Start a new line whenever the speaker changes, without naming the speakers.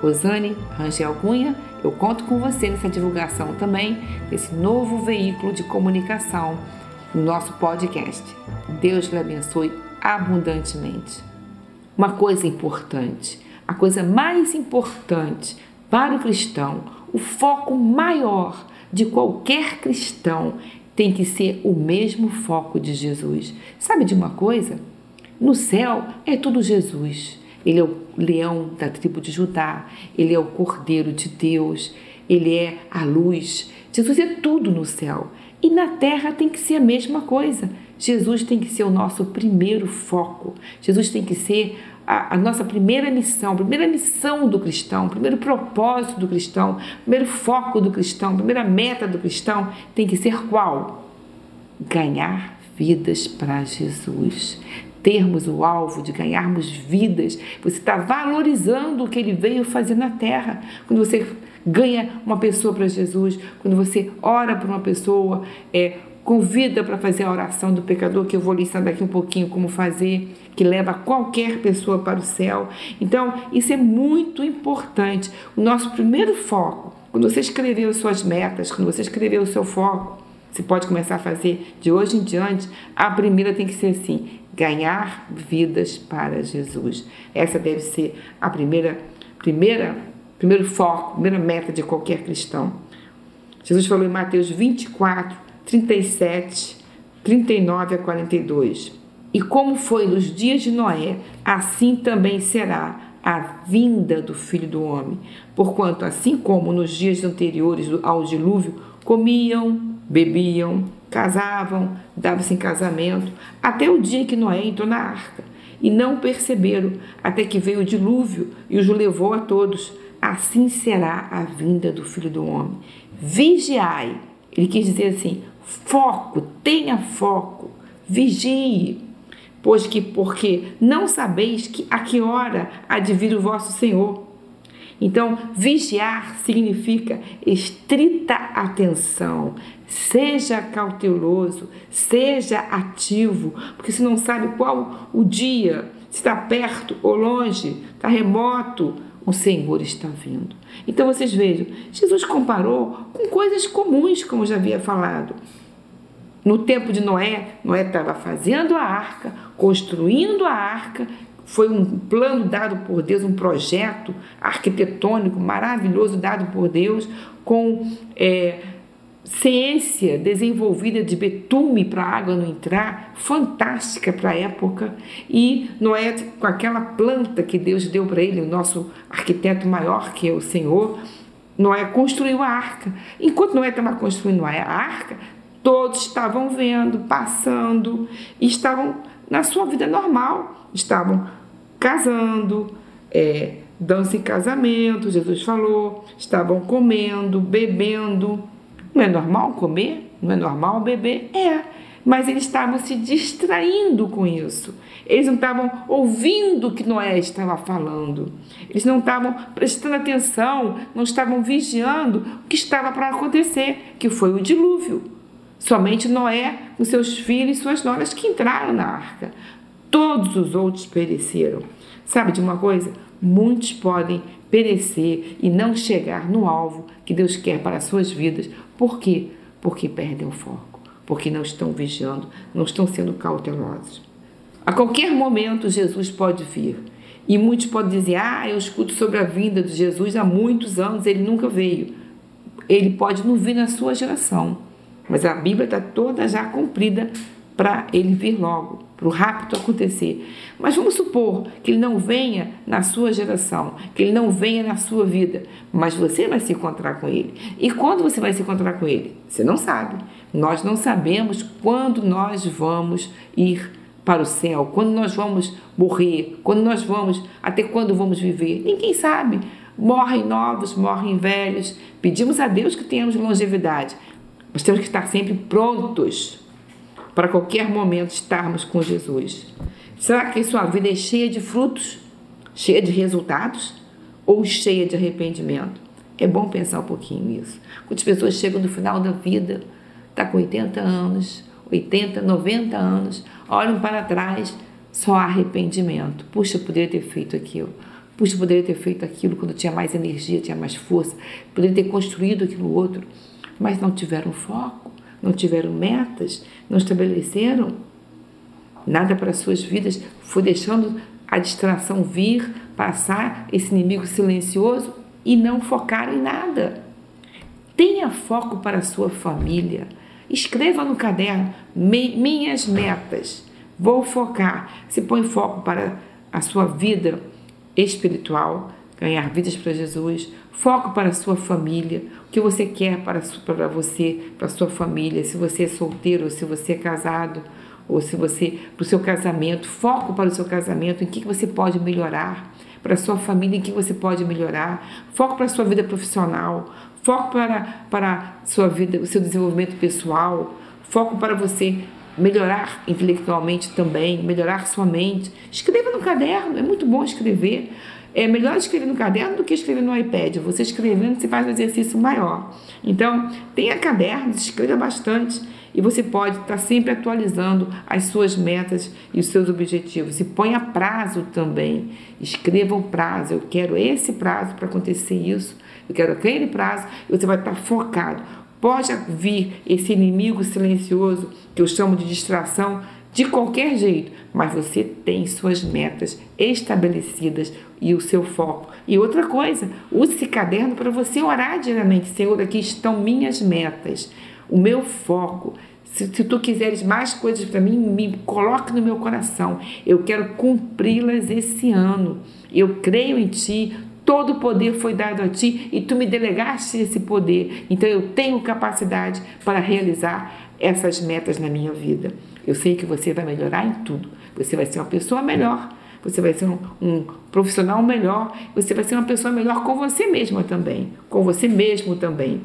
Rosane Rangel Cunha, eu conto com você nessa divulgação também desse novo veículo de comunicação no nosso podcast. Deus lhe abençoe abundantemente. Uma coisa importante, a coisa mais importante para o cristão, o foco maior de qualquer cristão tem que ser o mesmo foco de Jesus. Sabe de uma coisa? No céu é tudo Jesus. Ele é o leão da tribo de Judá, ele é o cordeiro de Deus, ele é a luz. Jesus é tudo no céu. E na terra tem que ser a mesma coisa. Jesus tem que ser o nosso primeiro foco. Jesus tem que ser a, a, nossa primeira missão, primeira missão do cristão, primeiro propósito do cristão, primeiro foco do cristão, primeira meta do cristão tem que ser qual? Ganhar vidas para Jesus termos o alvo de ganharmos vidas, você está valorizando o que ele veio fazer na terra. Quando você ganha uma pessoa para Jesus, quando você ora para uma pessoa, é, convida para fazer a oração do pecador, que eu vou ensinar daqui um pouquinho como fazer, que leva qualquer pessoa para o céu. Então, isso é muito importante. O nosso primeiro foco, quando você escreveu suas metas, quando você escreveu o seu foco, você pode começar a fazer de hoje em diante, a primeira tem que ser assim: ganhar vidas para Jesus. Essa deve ser a primeira, primeira, primeiro foco, primeira meta de qualquer cristão. Jesus falou em Mateus 24, 37, 39 a 42. E como foi nos dias de Noé, assim também será a vinda do Filho do Homem. Porquanto, assim como nos dias anteriores ao dilúvio, comiam, bebiam, casavam, davam-se em casamento, até o dia que Noé entrou na arca. E não perceberam, até que veio o dilúvio e os levou a todos. Assim será a vinda do Filho do Homem. Vigiai. Ele quis dizer assim: foco, tenha foco, vigie. Pois que, porque não sabeis que a que hora há o vosso Senhor. Então, vigiar significa estrita atenção, Seja cauteloso, seja ativo, porque você não sabe qual o dia, se está perto ou longe, está remoto, o Senhor está vindo. Então vocês vejam, Jesus comparou com coisas comuns, como já havia falado. No tempo de Noé, Noé estava fazendo a arca, construindo a arca, foi um plano dado por Deus, um projeto arquitetônico maravilhoso dado por Deus, com é, ciência desenvolvida de betume para a água não entrar, fantástica para a época, e Noé, com aquela planta que Deus deu para ele, o nosso arquiteto maior que é o Senhor, Noé construiu a arca. Enquanto Noé estava construindo a arca, todos estavam vendo, passando, estavam na sua vida normal, estavam casando, é, dando-se em casamento, Jesus falou, estavam comendo, bebendo, não é normal comer? Não é normal beber? É. Mas eles estavam se distraindo com isso. Eles não estavam ouvindo o que Noé estava falando. Eles não estavam prestando atenção, não estavam vigiando o que estava para acontecer, que foi o dilúvio. Somente Noé, os seus filhos e suas noras que entraram na arca. Todos os outros pereceram. Sabe de uma coisa? Muitos podem perecer e não chegar no alvo que Deus quer para as suas vidas. Por quê? Porque perdem o foco, porque não estão vigiando, não estão sendo cautelosos. A qualquer momento Jesus pode vir. E muitos podem dizer: Ah, eu escuto sobre a vinda de Jesus há muitos anos, ele nunca veio. Ele pode não vir na sua geração, mas a Bíblia está toda já cumprida para ele vir logo para o rápido acontecer. Mas vamos supor que ele não venha na sua geração, que ele não venha na sua vida, mas você vai se encontrar com ele. E quando você vai se encontrar com ele? Você não sabe. Nós não sabemos quando nós vamos ir para o céu, quando nós vamos morrer, quando nós vamos, até quando vamos viver. Ninguém sabe. Morrem novos, morrem velhos. Pedimos a Deus que tenhamos longevidade, Nós temos que estar sempre prontos para qualquer momento estarmos com Jesus. Será que sua vida é cheia de frutos, cheia de resultados ou cheia de arrependimento? É bom pensar um pouquinho nisso. Quantas pessoas chegam no final da vida, está com 80 anos, 80, 90 anos, olham para trás, só arrependimento. Puxa, poderia ter feito aquilo. Puxa, poderia ter feito aquilo quando tinha mais energia, tinha mais força. Poderia ter construído aquilo outro. Mas não tiveram foco, não tiveram metas, não estabeleceram nada para suas vidas. Foi deixando a distração vir, passar esse inimigo silencioso e não focar em nada. Tenha foco para a sua família. Escreva no caderno minhas metas. Vou focar. Se põe foco para a sua vida espiritual, ganhar vidas para Jesus, foco para a sua família, o que você quer para, para você, para a sua família, se você é solteiro, ou se você é casado, ou se você, para o seu casamento, foco para o seu casamento, em que você pode melhorar, para a sua família, em que você pode melhorar, foco para a sua vida profissional, foco para, para sua vida, o seu desenvolvimento pessoal, foco para você melhorar intelectualmente também, melhorar sua mente. Escreva no caderno, é muito bom escrever. É melhor escrever no caderno do que escrever no iPad. Você escrevendo, você faz um exercício maior. Então, tenha cadernos, escreva bastante e você pode estar sempre atualizando as suas metas e os seus objetivos. E ponha prazo também. Escreva um prazo. Eu quero esse prazo para acontecer isso. Eu quero aquele prazo. E você vai estar focado. Pode vir esse inimigo silencioso que eu chamo de distração de qualquer jeito, mas você tem suas metas estabelecidas e o seu foco. E outra coisa, use esse caderno para você orar diariamente. Senhor, aqui estão minhas metas, o meu foco. Se, se tu quiseres mais coisas para mim, me coloque no meu coração. Eu quero cumpri-las esse ano. Eu creio em ti, todo o poder foi dado a ti e tu me delegaste esse poder. Então eu tenho capacidade para realizar essas metas na minha vida. Eu sei que você vai melhorar em tudo. Você vai ser uma pessoa melhor. Você vai ser um, um profissional melhor. Você vai ser uma pessoa melhor com você mesma também. Com você mesmo também.